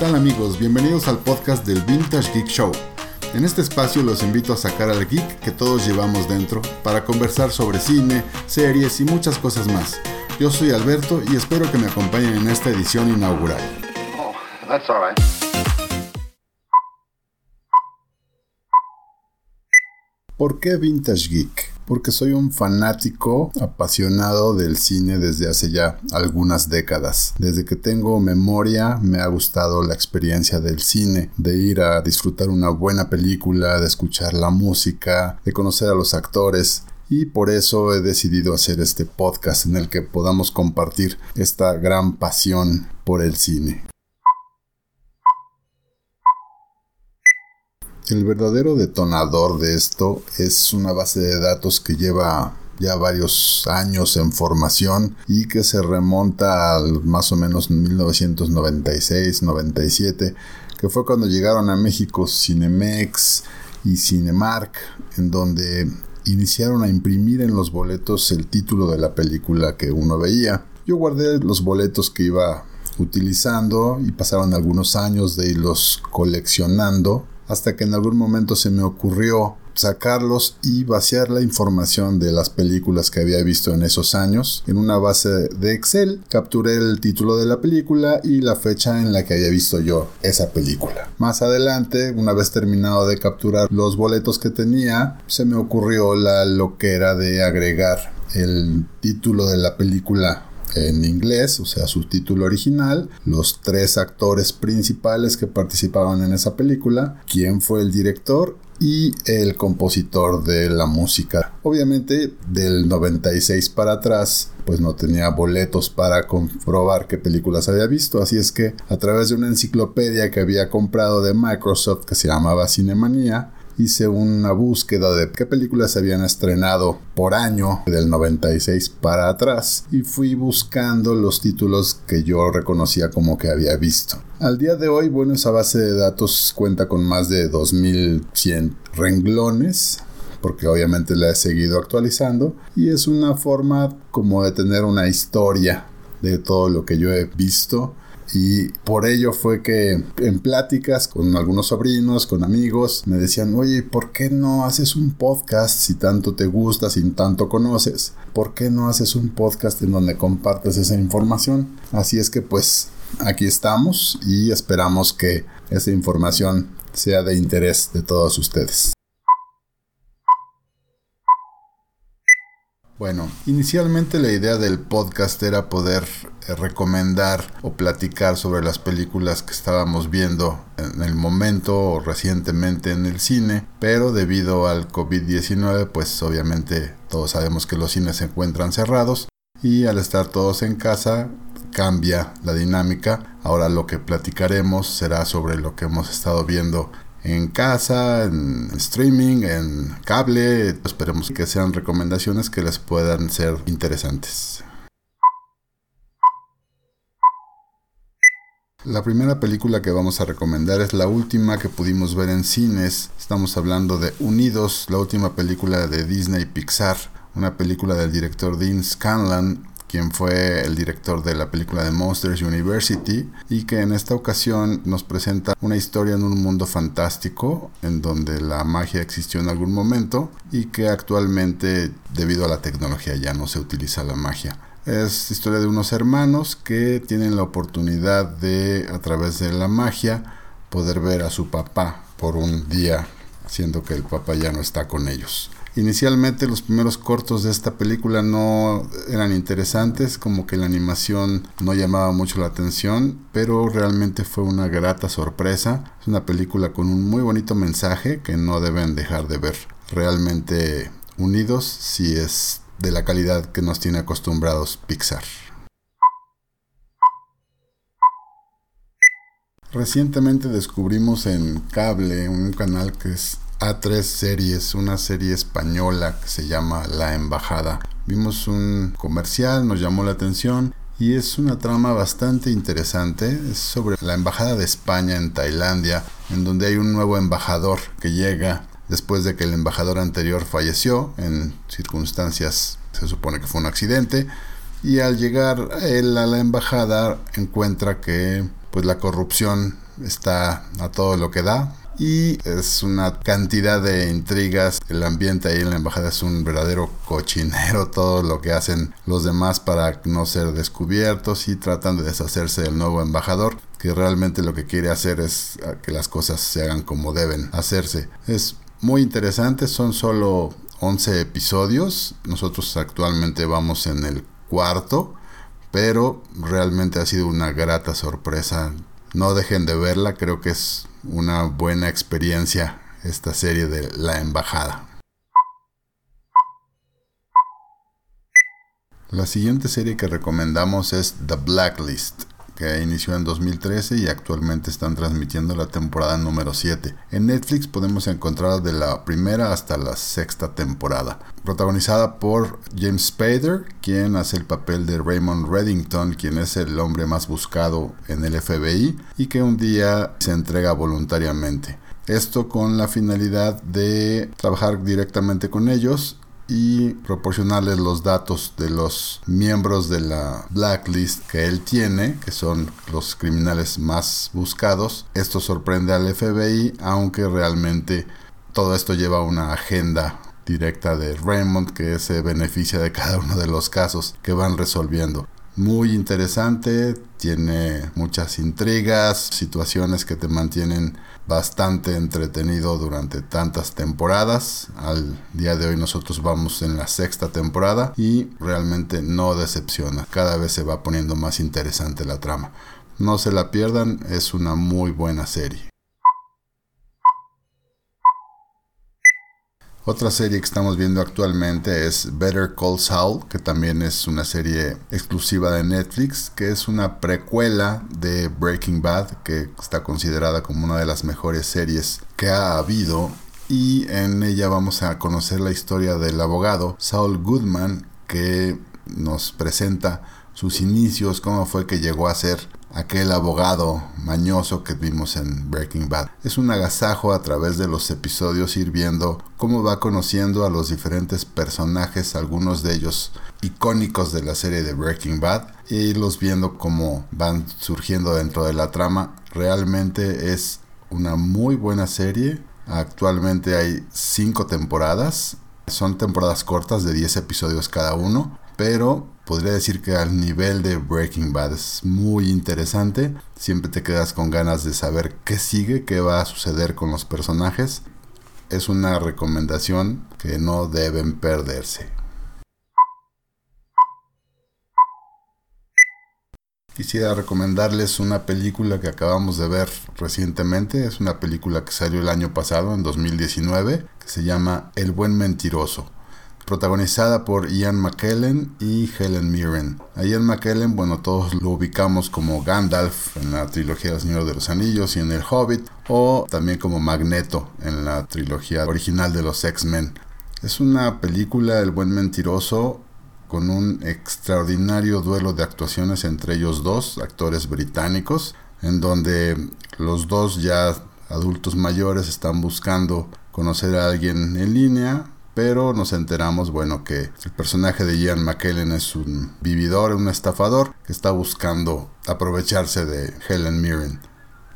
tal amigos? Bienvenidos al podcast del Vintage Geek Show. En este espacio los invito a sacar al geek que todos llevamos dentro para conversar sobre cine, series y muchas cosas más. Yo soy Alberto y espero que me acompañen en esta edición inaugural. Oh, that's ¿Por qué Vintage Geek? Porque soy un fanático apasionado del cine desde hace ya algunas décadas. Desde que tengo memoria me ha gustado la experiencia del cine, de ir a disfrutar una buena película, de escuchar la música, de conocer a los actores y por eso he decidido hacer este podcast en el que podamos compartir esta gran pasión por el cine. El verdadero detonador de esto es una base de datos que lleva ya varios años en formación y que se remonta al más o menos 1996-97, que fue cuando llegaron a México Cinemex y Cinemark, en donde iniciaron a imprimir en los boletos el título de la película que uno veía. Yo guardé los boletos que iba utilizando y pasaron algunos años de irlos coleccionando hasta que en algún momento se me ocurrió sacarlos y vaciar la información de las películas que había visto en esos años en una base de Excel. Capturé el título de la película y la fecha en la que había visto yo esa película. Más adelante, una vez terminado de capturar los boletos que tenía, se me ocurrió la loquera de agregar el título de la película en inglés, o sea, su título original, los tres actores principales que participaban en esa película, quién fue el director y el compositor de la música. Obviamente del 96 para atrás pues no tenía boletos para comprobar qué películas había visto, así es que a través de una enciclopedia que había comprado de Microsoft que se llamaba Cinemanía, hice una búsqueda de qué películas se habían estrenado por año del 96 para atrás y fui buscando los títulos que yo reconocía como que había visto. Al día de hoy, bueno, esa base de datos cuenta con más de 2100 renglones porque obviamente la he seguido actualizando y es una forma como de tener una historia de todo lo que yo he visto y por ello fue que en pláticas con algunos sobrinos, con amigos, me decían, oye, ¿por qué no haces un podcast si tanto te gusta, si tanto conoces? ¿Por qué no haces un podcast en donde compartes esa información? Así es que pues aquí estamos y esperamos que esa información sea de interés de todos ustedes. Bueno, inicialmente la idea del podcast era poder eh, recomendar o platicar sobre las películas que estábamos viendo en el momento o recientemente en el cine, pero debido al COVID-19 pues obviamente todos sabemos que los cines se encuentran cerrados y al estar todos en casa cambia la dinámica. Ahora lo que platicaremos será sobre lo que hemos estado viendo en casa, en streaming, en cable. Esperemos que sean recomendaciones que les puedan ser interesantes. La primera película que vamos a recomendar es la última que pudimos ver en cines. Estamos hablando de Unidos, la última película de Disney Pixar, una película del director Dean Scanlon quien fue el director de la película de Monsters University y que en esta ocasión nos presenta una historia en un mundo fantástico en donde la magia existió en algún momento y que actualmente debido a la tecnología ya no se utiliza la magia. Es historia de unos hermanos que tienen la oportunidad de a través de la magia poder ver a su papá por un día, siendo que el papá ya no está con ellos. Inicialmente los primeros cortos de esta película no eran interesantes, como que la animación no llamaba mucho la atención, pero realmente fue una grata sorpresa. Es una película con un muy bonito mensaje que no deben dejar de ver. Realmente unidos si es de la calidad que nos tiene acostumbrados Pixar. Recientemente descubrimos en cable un canal que es a tres series, una serie española que se llama La Embajada. Vimos un comercial, nos llamó la atención y es una trama bastante interesante. Es sobre la Embajada de España en Tailandia, en donde hay un nuevo embajador que llega después de que el embajador anterior falleció en circunstancias, se supone que fue un accidente, y al llegar él a la embajada encuentra que pues la corrupción está a todo lo que da y es una cantidad de intrigas. El ambiente ahí en la embajada es un verdadero cochinero, todo lo que hacen los demás para no ser descubiertos y tratan de deshacerse del nuevo embajador que realmente lo que quiere hacer es que las cosas se hagan como deben hacerse. Es muy interesante, son solo 11 episodios, nosotros actualmente vamos en el cuarto, pero realmente ha sido una grata sorpresa. No dejen de verla, creo que es una buena experiencia esta serie de La Embajada. La siguiente serie que recomendamos es The Blacklist que inició en 2013 y actualmente están transmitiendo la temporada número 7. En Netflix podemos encontrar de la primera hasta la sexta temporada. Protagonizada por James Spader, quien hace el papel de Raymond Reddington, quien es el hombre más buscado en el FBI y que un día se entrega voluntariamente. Esto con la finalidad de trabajar directamente con ellos y proporcionarles los datos de los miembros de la blacklist que él tiene, que son los criminales más buscados. Esto sorprende al FBI, aunque realmente todo esto lleva una agenda directa de Raymond que se beneficia de cada uno de los casos que van resolviendo. Muy interesante, tiene muchas intrigas, situaciones que te mantienen bastante entretenido durante tantas temporadas. Al día de hoy nosotros vamos en la sexta temporada y realmente no decepciona. Cada vez se va poniendo más interesante la trama. No se la pierdan, es una muy buena serie. Otra serie que estamos viendo actualmente es Better Call Saul, que también es una serie exclusiva de Netflix, que es una precuela de Breaking Bad, que está considerada como una de las mejores series que ha habido. Y en ella vamos a conocer la historia del abogado Saul Goodman, que nos presenta sus inicios, cómo fue que llegó a ser aquel abogado mañoso que vimos en Breaking Bad. Es un agasajo a través de los episodios ir viendo cómo va conociendo a los diferentes personajes, algunos de ellos icónicos de la serie de Breaking Bad, y los viendo cómo van surgiendo dentro de la trama. Realmente es una muy buena serie. Actualmente hay cinco temporadas. Son temporadas cortas de 10 episodios cada uno, pero podría decir que al nivel de Breaking Bad es muy interesante. Siempre te quedas con ganas de saber qué sigue, qué va a suceder con los personajes. Es una recomendación que no deben perderse. Quisiera recomendarles una película que acabamos de ver recientemente. Es una película que salió el año pasado, en 2019, que se llama El buen mentiroso protagonizada por Ian McKellen y Helen Mirren. A Ian McKellen, bueno, todos lo ubicamos como Gandalf en la trilogía del Señor de los Anillos y en El Hobbit, o también como Magneto en la trilogía original de los X-Men. Es una película, El buen mentiroso, con un extraordinario duelo de actuaciones entre ellos dos, actores británicos, en donde los dos ya adultos mayores están buscando conocer a alguien en línea pero nos enteramos, bueno, que el personaje de Ian McKellen es un vividor, un estafador que está buscando aprovecharse de Helen Mirren.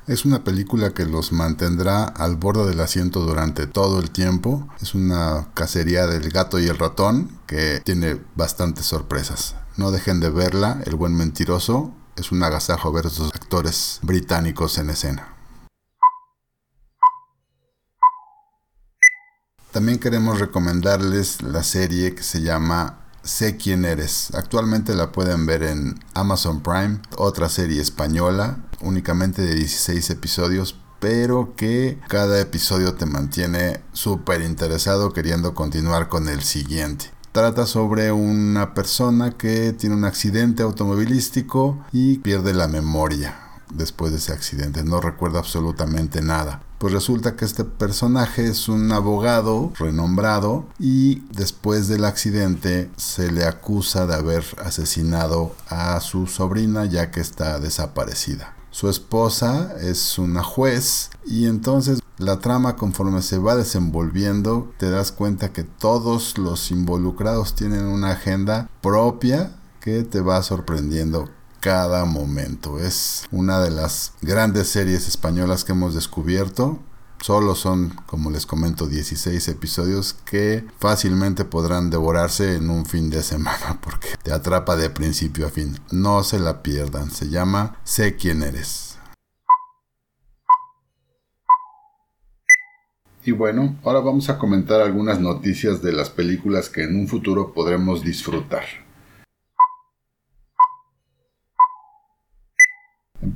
Es una película que los mantendrá al borde del asiento durante todo el tiempo. Es una cacería del gato y el ratón que tiene bastantes sorpresas. No dejen de verla, El buen mentiroso. Es un agasajo ver a actores británicos en escena. También queremos recomendarles la serie que se llama Sé quién eres. Actualmente la pueden ver en Amazon Prime, otra serie española, únicamente de 16 episodios, pero que cada episodio te mantiene súper interesado queriendo continuar con el siguiente. Trata sobre una persona que tiene un accidente automovilístico y pierde la memoria después de ese accidente. No recuerda absolutamente nada. Pues resulta que este personaje es un abogado renombrado y después del accidente se le acusa de haber asesinado a su sobrina ya que está desaparecida. Su esposa es una juez y entonces la trama conforme se va desenvolviendo te das cuenta que todos los involucrados tienen una agenda propia que te va sorprendiendo cada momento. Es una de las grandes series españolas que hemos descubierto. Solo son, como les comento, 16 episodios que fácilmente podrán devorarse en un fin de semana porque te atrapa de principio a fin. No se la pierdan. Se llama Sé quién eres. Y bueno, ahora vamos a comentar algunas noticias de las películas que en un futuro podremos disfrutar.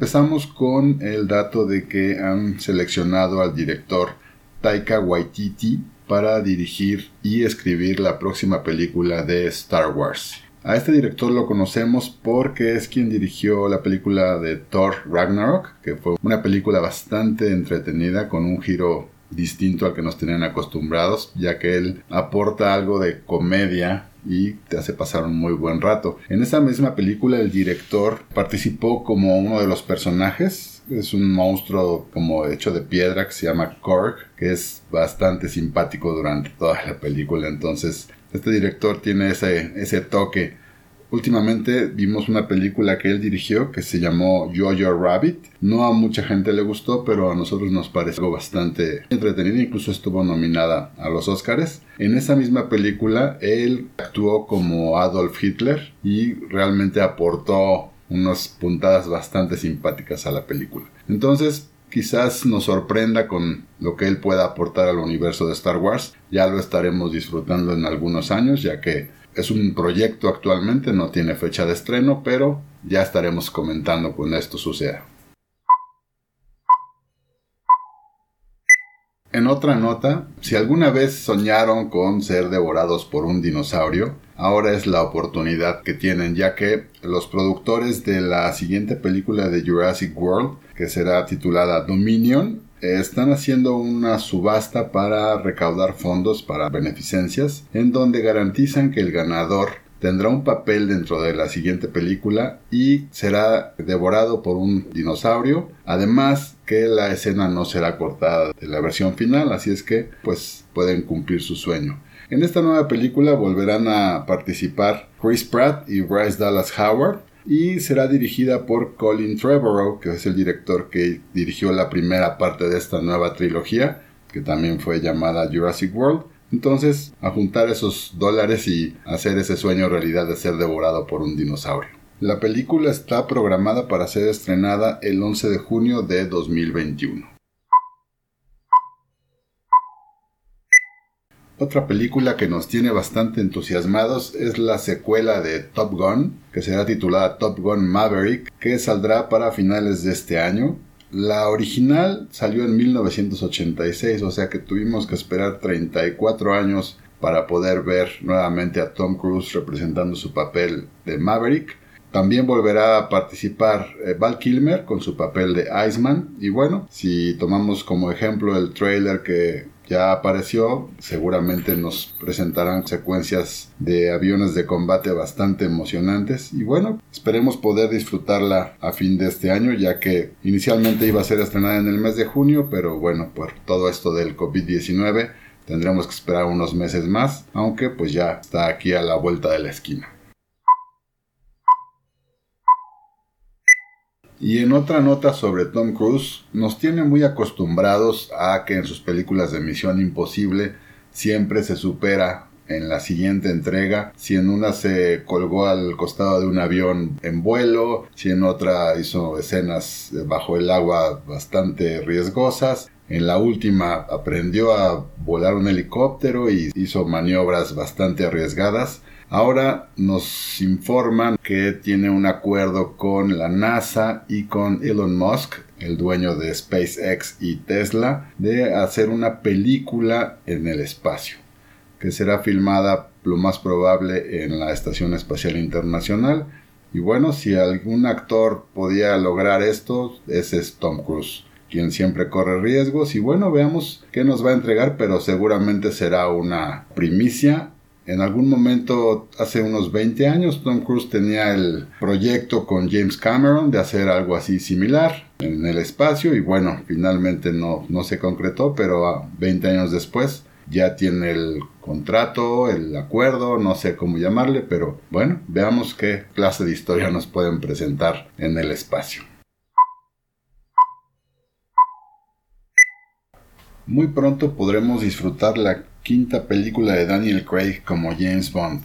Empezamos con el dato de que han seleccionado al director Taika Waititi para dirigir y escribir la próxima película de Star Wars. A este director lo conocemos porque es quien dirigió la película de Thor Ragnarok, que fue una película bastante entretenida con un giro distinto al que nos tenían acostumbrados, ya que él aporta algo de comedia y te hace pasar un muy buen rato. En esa misma película el director participó como uno de los personajes. Es un monstruo como hecho de piedra que se llama Korg, que es bastante simpático durante toda la película. Entonces, este director tiene ese, ese toque Últimamente vimos una película que él dirigió que se llamó Jojo Rabbit. No a mucha gente le gustó, pero a nosotros nos pareció bastante entretenida. Incluso estuvo nominada a los Oscars. En esa misma película él actuó como Adolf Hitler y realmente aportó unas puntadas bastante simpáticas a la película. Entonces, quizás nos sorprenda con lo que él pueda aportar al universo de Star Wars. Ya lo estaremos disfrutando en algunos años, ya que es un proyecto actualmente, no tiene fecha de estreno, pero ya estaremos comentando cuando esto suceda. En otra nota, si alguna vez soñaron con ser devorados por un dinosaurio, ahora es la oportunidad que tienen ya que los productores de la siguiente película de Jurassic World, que será titulada Dominion, están haciendo una subasta para recaudar fondos para beneficencias, en donde garantizan que el ganador tendrá un papel dentro de la siguiente película y será devorado por un dinosaurio. Además que la escena no será cortada de la versión final, así es que pues pueden cumplir su sueño. En esta nueva película volverán a participar Chris Pratt y Bryce Dallas Howard, y será dirigida por Colin Trevorrow, que es el director que dirigió la primera parte de esta nueva trilogía, que también fue llamada Jurassic World. Entonces, a juntar esos dólares y hacer ese sueño realidad de ser devorado por un dinosaurio. La película está programada para ser estrenada el 11 de junio de 2021. Otra película que nos tiene bastante entusiasmados es la secuela de Top Gun, que será titulada Top Gun Maverick, que saldrá para finales de este año. La original salió en 1986, o sea que tuvimos que esperar 34 años para poder ver nuevamente a Tom Cruise representando su papel de Maverick. También volverá a participar eh, Val Kilmer con su papel de Iceman. Y bueno, si tomamos como ejemplo el trailer que ya apareció. Seguramente nos presentarán secuencias de aviones de combate bastante emocionantes. Y bueno, esperemos poder disfrutarla a fin de este año, ya que inicialmente iba a ser estrenada en el mes de junio, pero bueno, por todo esto del COVID-19 tendremos que esperar unos meses más, aunque pues ya está aquí a la vuelta de la esquina. Y en otra nota sobre Tom Cruise, nos tiene muy acostumbrados a que en sus películas de Misión Imposible siempre se supera en la siguiente entrega, si en una se colgó al costado de un avión en vuelo, si en otra hizo escenas bajo el agua bastante riesgosas, en la última aprendió a volar un helicóptero y hizo maniobras bastante arriesgadas. Ahora nos informan que tiene un acuerdo con la NASA y con Elon Musk, el dueño de SpaceX y Tesla, de hacer una película en el espacio, que será filmada lo más probable en la Estación Espacial Internacional. Y bueno, si algún actor podía lograr esto, ese es Tom Cruise quien siempre corre riesgos y bueno, veamos qué nos va a entregar, pero seguramente será una primicia en algún momento, hace unos 20 años, Tom Cruise tenía el proyecto con James Cameron de hacer algo así similar en el espacio y bueno, finalmente no, no se concretó, pero 20 años después ya tiene el contrato, el acuerdo, no sé cómo llamarle, pero bueno, veamos qué clase de historia nos pueden presentar en el espacio. Muy pronto podremos disfrutar la quinta película de Daniel Craig como James Bond,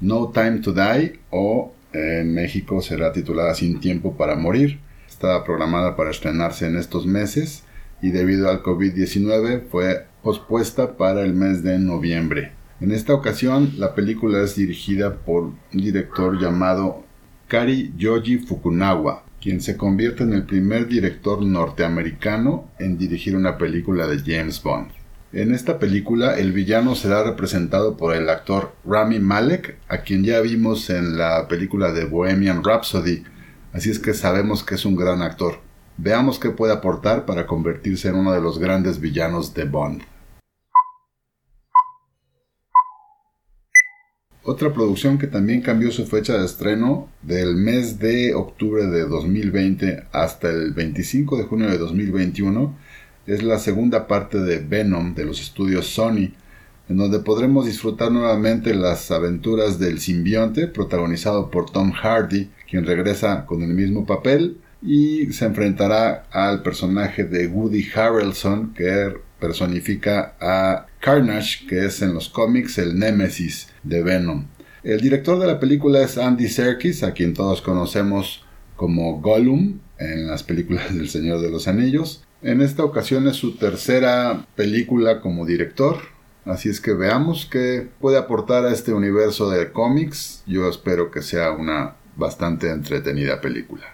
No Time to Die o en México será titulada Sin Tiempo para Morir. Estaba programada para estrenarse en estos meses y debido al COVID-19 fue pospuesta para el mes de noviembre. En esta ocasión la película es dirigida por un director llamado Kari Yoji Fukunawa, quien se convierte en el primer director norteamericano en dirigir una película de James Bond. En esta película el villano será representado por el actor Rami Malek, a quien ya vimos en la película de Bohemian Rhapsody, así es que sabemos que es un gran actor. Veamos qué puede aportar para convertirse en uno de los grandes villanos de Bond. Otra producción que también cambió su fecha de estreno del mes de octubre de 2020 hasta el 25 de junio de 2021 es la segunda parte de Venom de los estudios Sony, en donde podremos disfrutar nuevamente las aventuras del simbionte protagonizado por Tom Hardy, quien regresa con el mismo papel y se enfrentará al personaje de Woody Harrelson que personifica a Carnage, que es en los cómics el némesis de Venom. El director de la película es Andy Serkis, a quien todos conocemos como Gollum en las películas del Señor de los Anillos. En esta ocasión es su tercera película como director, así es que veamos qué puede aportar a este universo de cómics. Yo espero que sea una bastante entretenida película.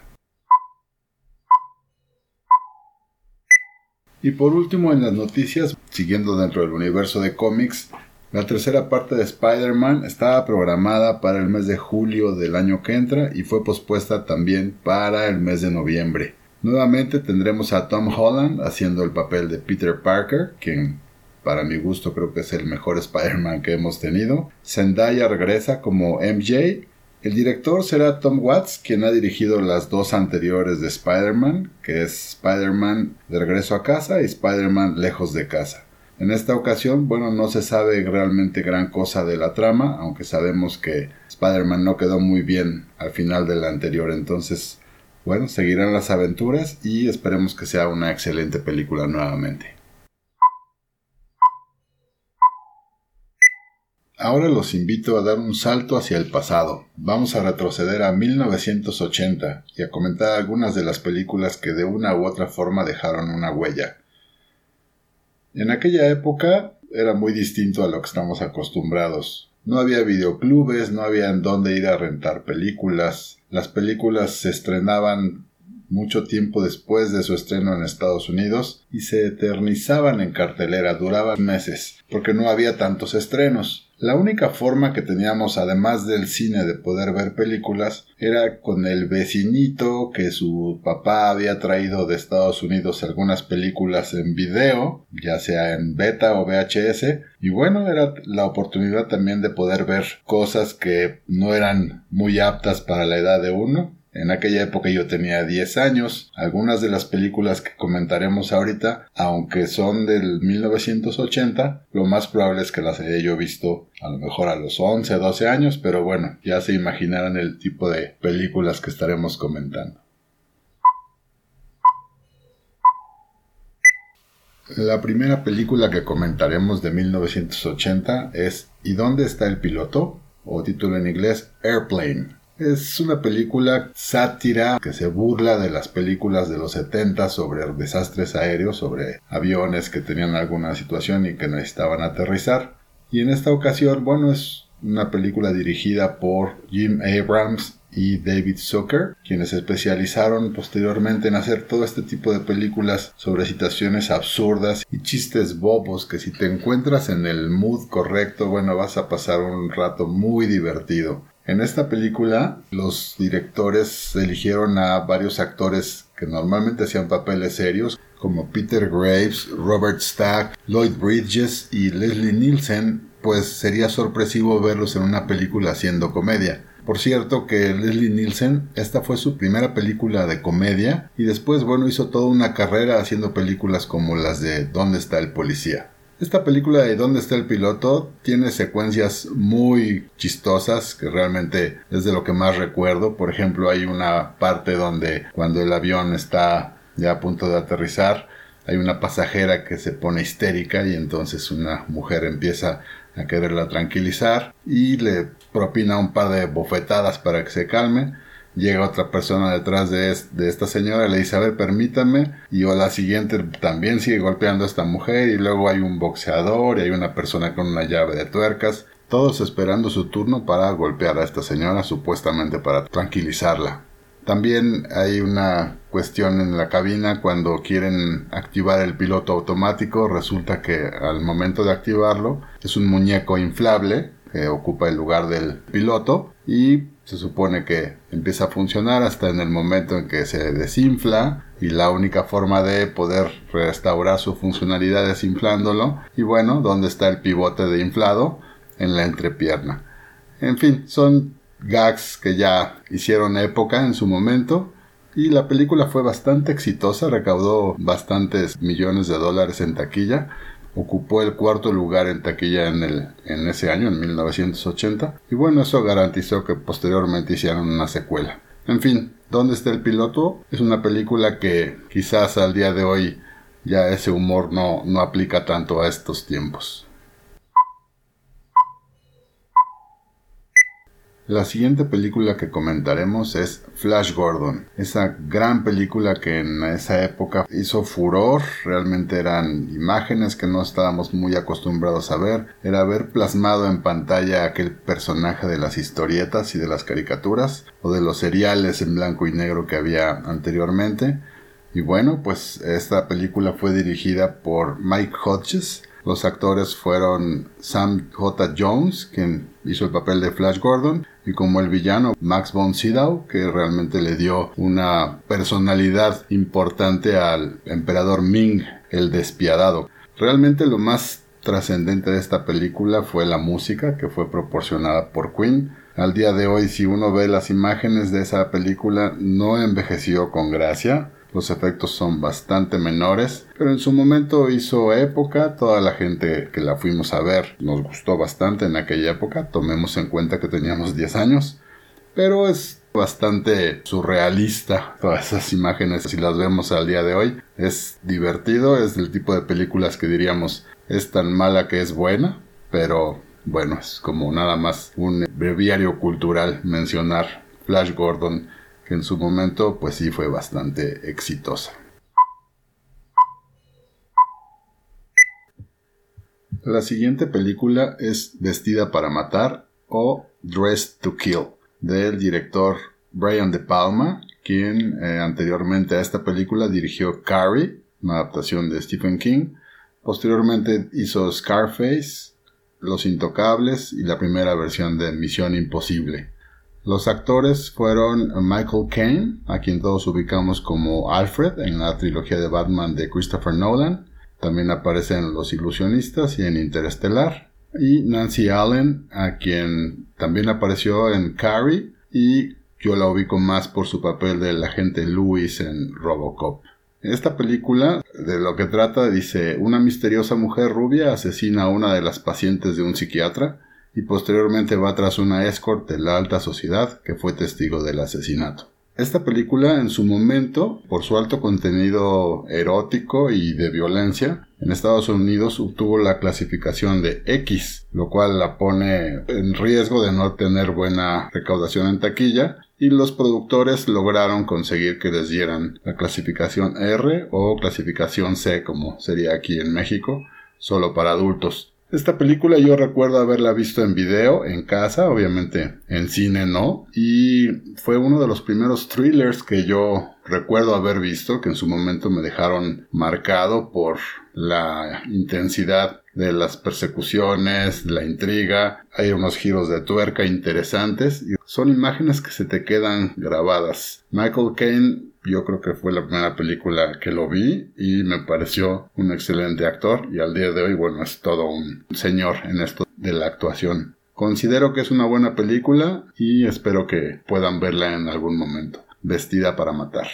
Y por último en las noticias, siguiendo dentro del universo de cómics, la tercera parte de Spider-Man estaba programada para el mes de julio del año que entra y fue pospuesta también para el mes de noviembre. Nuevamente tendremos a Tom Holland haciendo el papel de Peter Parker, quien para mi gusto creo que es el mejor Spider-Man que hemos tenido. Zendaya regresa como MJ. El director será Tom Watts, quien ha dirigido las dos anteriores de Spider-Man, que es Spider-Man de regreso a casa y Spider-Man lejos de casa. En esta ocasión, bueno, no se sabe realmente gran cosa de la trama, aunque sabemos que Spider-Man no quedó muy bien al final de la anterior, entonces bueno, seguirán las aventuras y esperemos que sea una excelente película nuevamente. Ahora los invito a dar un salto hacia el pasado. Vamos a retroceder a 1980 y a comentar algunas de las películas que de una u otra forma dejaron una huella. En aquella época era muy distinto a lo que estamos acostumbrados. No había videoclubes, no había en dónde ir a rentar películas. Las películas se estrenaban mucho tiempo después de su estreno en Estados Unidos y se eternizaban en cartelera, duraban meses, porque no había tantos estrenos. La única forma que teníamos, además del cine, de poder ver películas era con el vecinito que su papá había traído de Estados Unidos algunas películas en video, ya sea en beta o VHS, y bueno, era la oportunidad también de poder ver cosas que no eran muy aptas para la edad de uno, en aquella época yo tenía 10 años. Algunas de las películas que comentaremos ahorita, aunque son del 1980, lo más probable es que las haya yo visto a lo mejor a los 11, 12 años, pero bueno, ya se imaginarán el tipo de películas que estaremos comentando. La primera película que comentaremos de 1980 es ¿Y dónde está el piloto? o título en inglés Airplane. Es una película sátira que se burla de las películas de los 70 sobre desastres aéreos, sobre aviones que tenían alguna situación y que necesitaban aterrizar. Y en esta ocasión, bueno, es una película dirigida por Jim Abrams y David Zucker, quienes se especializaron posteriormente en hacer todo este tipo de películas sobre situaciones absurdas y chistes bobos que si te encuentras en el mood correcto, bueno, vas a pasar un rato muy divertido. En esta película, los directores eligieron a varios actores que normalmente hacían papeles serios, como Peter Graves, Robert Stack, Lloyd Bridges y Leslie Nielsen, pues sería sorpresivo verlos en una película haciendo comedia. Por cierto que Leslie Nielsen, esta fue su primera película de comedia y después, bueno, hizo toda una carrera haciendo películas como las de ¿Dónde está el policía? Esta película de ¿Dónde está el piloto? tiene secuencias muy chistosas que realmente es de lo que más recuerdo. Por ejemplo, hay una parte donde cuando el avión está ya a punto de aterrizar, hay una pasajera que se pone histérica y entonces una mujer empieza a quererla tranquilizar y le propina un par de bofetadas para que se calme llega otra persona detrás de, esta señora le dice, a ver, permítame, y a la siguiente también sigue golpeando a esta mujer, y luego hay un boxeador y hay una persona con una llave de tuercas, todos esperando su turno para golpear a esta señora, supuestamente para tranquilizarla. También hay una cuestión en la cabina cuando quieren activar el piloto automático, resulta que al momento de activarlo es un muñeco inflable que ocupa el lugar del piloto y se supone que empieza a funcionar hasta en el momento en que se desinfla y la única forma de poder restaurar su funcionalidad es inflándolo y bueno, ¿dónde está el pivote de inflado? En la entrepierna. En fin, son gags que ya hicieron época en su momento y la película fue bastante exitosa, recaudó bastantes millones de dólares en taquilla ocupó el cuarto lugar en taquilla en, el, en ese año, en 1980, y bueno, eso garantizó que posteriormente hicieran una secuela. En fin, ¿dónde está el piloto? Es una película que quizás al día de hoy ya ese humor no, no aplica tanto a estos tiempos. La siguiente película que comentaremos es Flash Gordon, esa gran película que en esa época hizo furor, realmente eran imágenes que no estábamos muy acostumbrados a ver, era ver plasmado en pantalla aquel personaje de las historietas y de las caricaturas o de los seriales en blanco y negro que había anteriormente. Y bueno, pues esta película fue dirigida por Mike Hodges, los actores fueron Sam J. Jones, quien hizo el papel de Flash Gordon, y como el villano Max von Sydow, que realmente le dio una personalidad importante al emperador Ming, el despiadado. Realmente lo más trascendente de esta película fue la música que fue proporcionada por Queen. Al día de hoy, si uno ve las imágenes de esa película, no envejeció con gracia. Los efectos son bastante menores, pero en su momento hizo época, toda la gente que la fuimos a ver nos gustó bastante en aquella época, tomemos en cuenta que teníamos 10 años, pero es bastante surrealista todas esas imágenes si las vemos al día de hoy. Es divertido, es el tipo de películas que diríamos es tan mala que es buena, pero bueno, es como nada más un breviario cultural mencionar Flash Gordon que en su momento pues sí fue bastante exitosa. La siguiente película es Vestida para Matar o Dressed to Kill del director Brian De Palma, quien eh, anteriormente a esta película dirigió Carrie, una adaptación de Stephen King. Posteriormente hizo Scarface, Los Intocables y la primera versión de Misión Imposible. Los actores fueron Michael Caine, a quien todos ubicamos como Alfred en la trilogía de Batman de Christopher Nolan. También aparece en Los Ilusionistas y en Interestelar. Y Nancy Allen, a quien también apareció en Carrie y yo la ubico más por su papel del agente Lewis en Robocop. Esta película de lo que trata dice una misteriosa mujer rubia asesina a una de las pacientes de un psiquiatra y posteriormente va tras una escort de la alta sociedad que fue testigo del asesinato. Esta película en su momento, por su alto contenido erótico y de violencia, en Estados Unidos obtuvo la clasificación de X, lo cual la pone en riesgo de no tener buena recaudación en taquilla, y los productores lograron conseguir que les dieran la clasificación R o clasificación C, como sería aquí en México, solo para adultos. Esta película yo recuerdo haberla visto en video, en casa, obviamente en cine no, y fue uno de los primeros thrillers que yo recuerdo haber visto, que en su momento me dejaron marcado por la intensidad de las persecuciones, la intriga, hay unos giros de tuerca interesantes y son imágenes que se te quedan grabadas. Michael Caine yo creo que fue la primera película que lo vi y me pareció un excelente actor y al día de hoy, bueno, es todo un señor en esto de la actuación. Considero que es una buena película y espero que puedan verla en algún momento. Vestida para matar.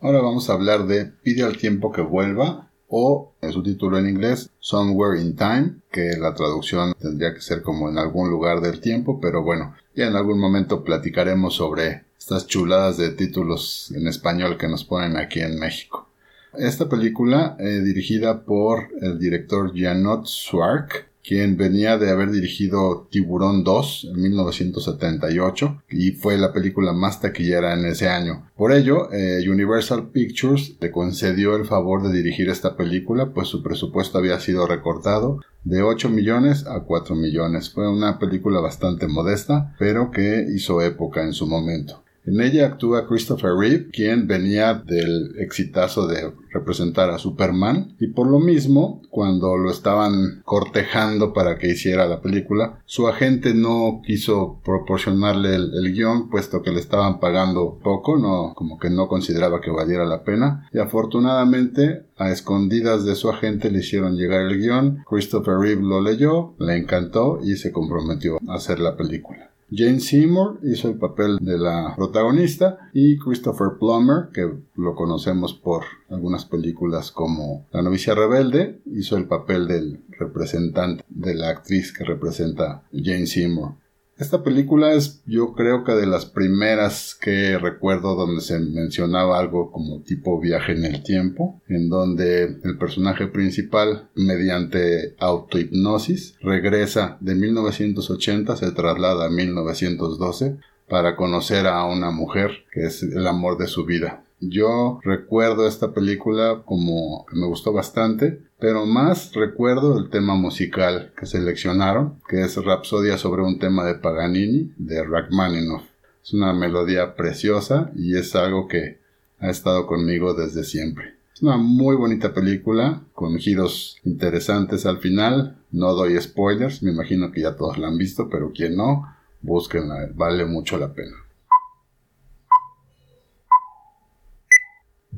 Ahora vamos a hablar de Pide al tiempo que vuelva o en su título en inglés Somewhere in Time, que la traducción tendría que ser como en algún lugar del tiempo, pero bueno, ya en algún momento platicaremos sobre estas chuladas de títulos en español que nos ponen aquí en México. Esta película, eh, dirigida por el director Janot Swark, quien venía de haber dirigido Tiburón 2 en 1978 y fue la película más taquillera en ese año. Por ello, eh, Universal Pictures le concedió el favor de dirigir esta película, pues su presupuesto había sido recortado de 8 millones a 4 millones. Fue una película bastante modesta, pero que hizo época en su momento. En ella actúa Christopher Reeve, quien venía del exitazo de representar a Superman, y por lo mismo, cuando lo estaban cortejando para que hiciera la película, su agente no quiso proporcionarle el, guion, puesto que le estaban pagando poco, no, como que no consideraba que valiera la pena, y afortunadamente, a escondidas de su agente le hicieron llegar el guion, Christopher Reeve lo leyó, le encantó y se comprometió a hacer la película. Jane Seymour hizo el papel de la protagonista y Christopher Plummer, que lo conocemos por algunas películas como La novicia rebelde, hizo el papel del representante de la actriz que representa Jane Seymour. Esta película es yo creo que de las primeras que recuerdo donde se mencionaba algo como tipo viaje en el tiempo, en donde el personaje principal mediante autohipnosis regresa de 1980, se traslada a 1912 para conocer a una mujer que es el amor de su vida. Yo recuerdo esta película como que me gustó bastante, pero más recuerdo el tema musical que seleccionaron, que es Rapsodia sobre un tema de Paganini de Rachmaninoff. Es una melodía preciosa y es algo que ha estado conmigo desde siempre. Es una muy bonita película con giros interesantes al final. No doy spoilers, me imagino que ya todos la han visto, pero quien no, búsquenla, vale mucho la pena.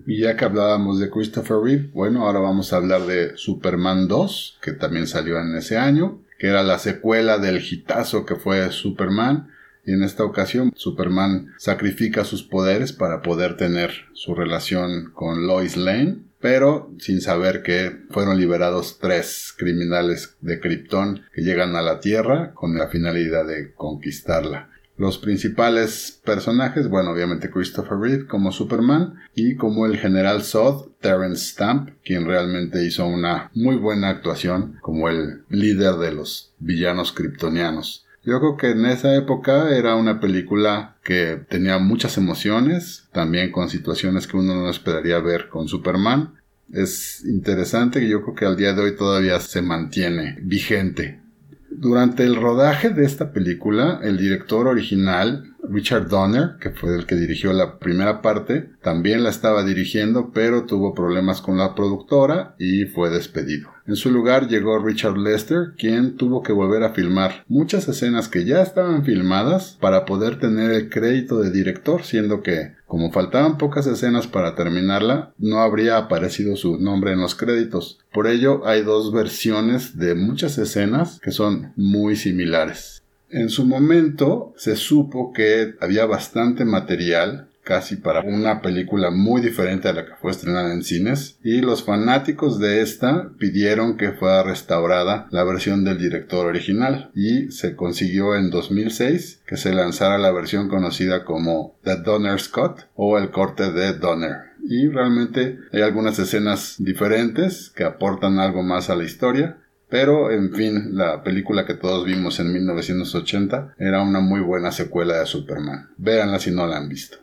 Y ya que hablábamos de Christopher Reeve, bueno, ahora vamos a hablar de Superman 2, que también salió en ese año, que era la secuela del hitazo que fue Superman. Y en esta ocasión, Superman sacrifica sus poderes para poder tener su relación con Lois Lane, pero sin saber que fueron liberados tres criminales de Krypton que llegan a la Tierra con la finalidad de conquistarla. Los principales personajes, bueno, obviamente Christopher Reeve como Superman y como el general Zod, Terence Stamp, quien realmente hizo una muy buena actuación como el líder de los villanos kryptonianos. Yo creo que en esa época era una película que tenía muchas emociones, también con situaciones que uno no esperaría ver con Superman. Es interesante que yo creo que al día de hoy todavía se mantiene vigente durante el rodaje de esta película, el director original, Richard Donner, que fue el que dirigió la primera parte, también la estaba dirigiendo, pero tuvo problemas con la productora y fue despedido. En su lugar llegó Richard Lester, quien tuvo que volver a filmar muchas escenas que ya estaban filmadas para poder tener el crédito de director, siendo que como faltaban pocas escenas para terminarla, no habría aparecido su nombre en los créditos. Por ello hay dos versiones de muchas escenas que son muy similares. En su momento se supo que había bastante material casi para una película muy diferente a la que fue estrenada en cines y los fanáticos de esta pidieron que fuera restaurada la versión del director original y se consiguió en 2006 que se lanzara la versión conocida como The Donner Scott o el corte de Donner y realmente hay algunas escenas diferentes que aportan algo más a la historia pero, en fin, la película que todos vimos en 1980 era una muy buena secuela de Superman. Véanla si no la han visto.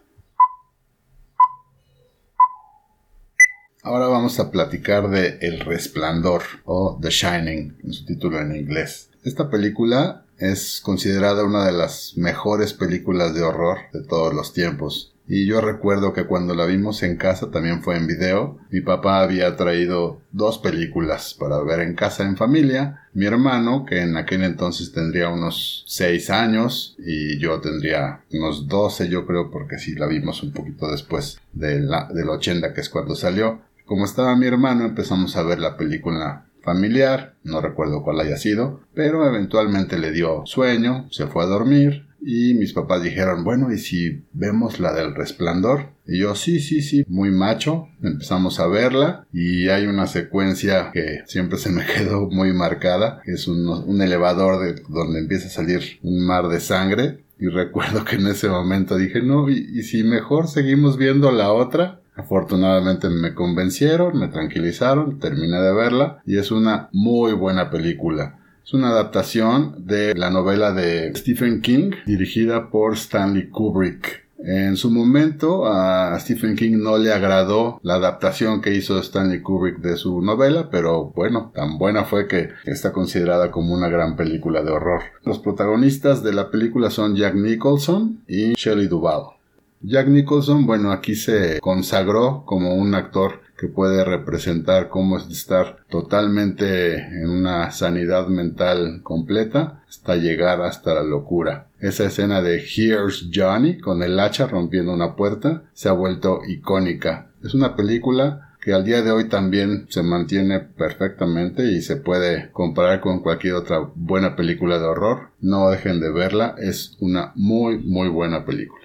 Ahora vamos a platicar de El Resplandor o The Shining en su título en inglés. Esta película es considerada una de las mejores películas de horror de todos los tiempos. Y yo recuerdo que cuando la vimos en casa también fue en video. Mi papá había traído dos películas para ver en casa en familia. Mi hermano, que en aquel entonces tendría unos 6 años y yo tendría unos 12 yo creo porque sí la vimos un poquito después de la, del 80 que es cuando salió. Como estaba mi hermano, empezamos a ver la película familiar, no recuerdo cuál haya sido, pero eventualmente le dio sueño, se fue a dormir y mis papás dijeron, bueno, ¿y si vemos la del resplandor? Y yo, sí, sí, sí, muy macho, empezamos a verla y hay una secuencia que siempre se me quedó muy marcada, es un, elevador de, donde empieza a salir un mar de sangre y recuerdo que en ese momento dije, no, ¿y, y si mejor seguimos viendo la otra? Afortunadamente me convencieron, me tranquilizaron, terminé de verla y es una muy buena película. Es una adaptación de la novela de Stephen King dirigida por Stanley Kubrick. En su momento a Stephen King no le agradó la adaptación que hizo Stanley Kubrick de su novela, pero bueno, tan buena fue que está considerada como una gran película de horror. Los protagonistas de la película son Jack Nicholson y Shelley Duvall. Jack Nicholson, bueno, aquí se consagró como un actor que puede representar cómo es estar totalmente en una sanidad mental completa hasta llegar hasta la locura. Esa escena de Here's Johnny con el hacha rompiendo una puerta se ha vuelto icónica. Es una película que al día de hoy también se mantiene perfectamente y se puede comparar con cualquier otra buena película de horror. No dejen de verla, es una muy muy buena película.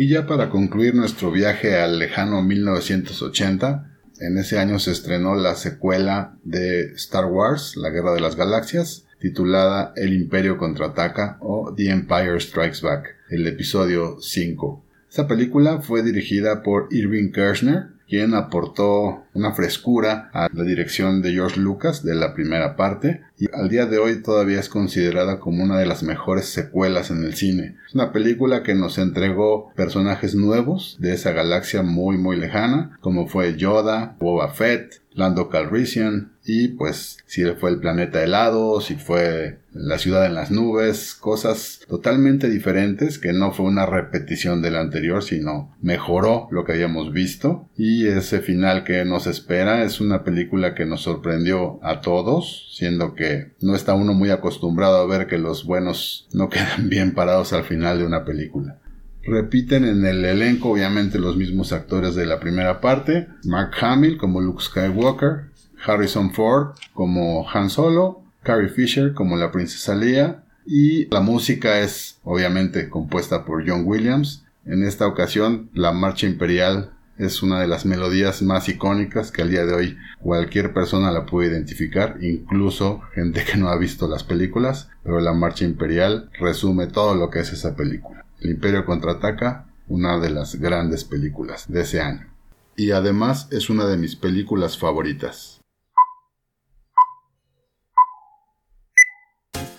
Y ya para concluir nuestro viaje al lejano 1980, en ese año se estrenó la secuela de Star Wars, La Guerra de las Galaxias, titulada El Imperio contraataca o The Empire Strikes Back, el episodio 5. Esta película fue dirigida por Irving Kershner, quien aportó una frescura a la dirección de George Lucas de la primera parte y al día de hoy todavía es considerada como una de las mejores secuelas en el cine. Es una película que nos entregó personajes nuevos de esa galaxia muy muy lejana, como fue Yoda, Boba Fett, Lando Calrissian y pues si fue el planeta helado, si fue la ciudad en las nubes, cosas totalmente diferentes que no fue una repetición del anterior, sino mejoró lo que habíamos visto y ese final que nos espera es una película que nos sorprendió a todos, siendo que no está uno muy acostumbrado a ver que los buenos no quedan bien parados al final de una película. Repiten en el elenco obviamente los mismos actores de la primera parte, Mark Hamill como Luke Skywalker, Harrison Ford como Han Solo, Carrie Fisher como la princesa Leia y la música es obviamente compuesta por John Williams. En esta ocasión la marcha imperial es una de las melodías más icónicas que al día de hoy cualquier persona la puede identificar, incluso gente que no ha visto las películas, pero la marcha imperial resume todo lo que es esa película. El Imperio contraataca, una de las grandes películas de ese año. Y además es una de mis películas favoritas.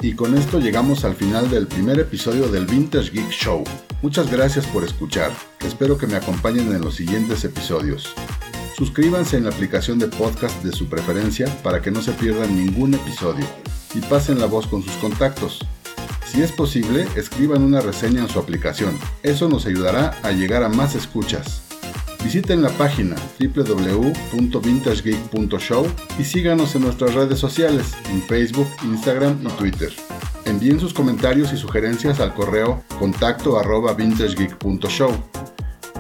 Y con esto llegamos al final del primer episodio del Vintage Geek Show. Muchas gracias por escuchar. Espero que me acompañen en los siguientes episodios. Suscríbanse en la aplicación de podcast de su preferencia para que no se pierdan ningún episodio y pasen la voz con sus contactos. Si es posible, escriban una reseña en su aplicación. Eso nos ayudará a llegar a más escuchas. Visiten la página www.vintagegeek.show y síganos en nuestras redes sociales, en Facebook, Instagram y Twitter. Envíen sus comentarios y sugerencias al correo contacto arroba vintagegeek.show.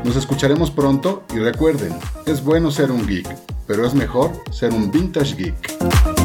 Nos escucharemos pronto y recuerden, es bueno ser un geek, pero es mejor ser un vintage geek.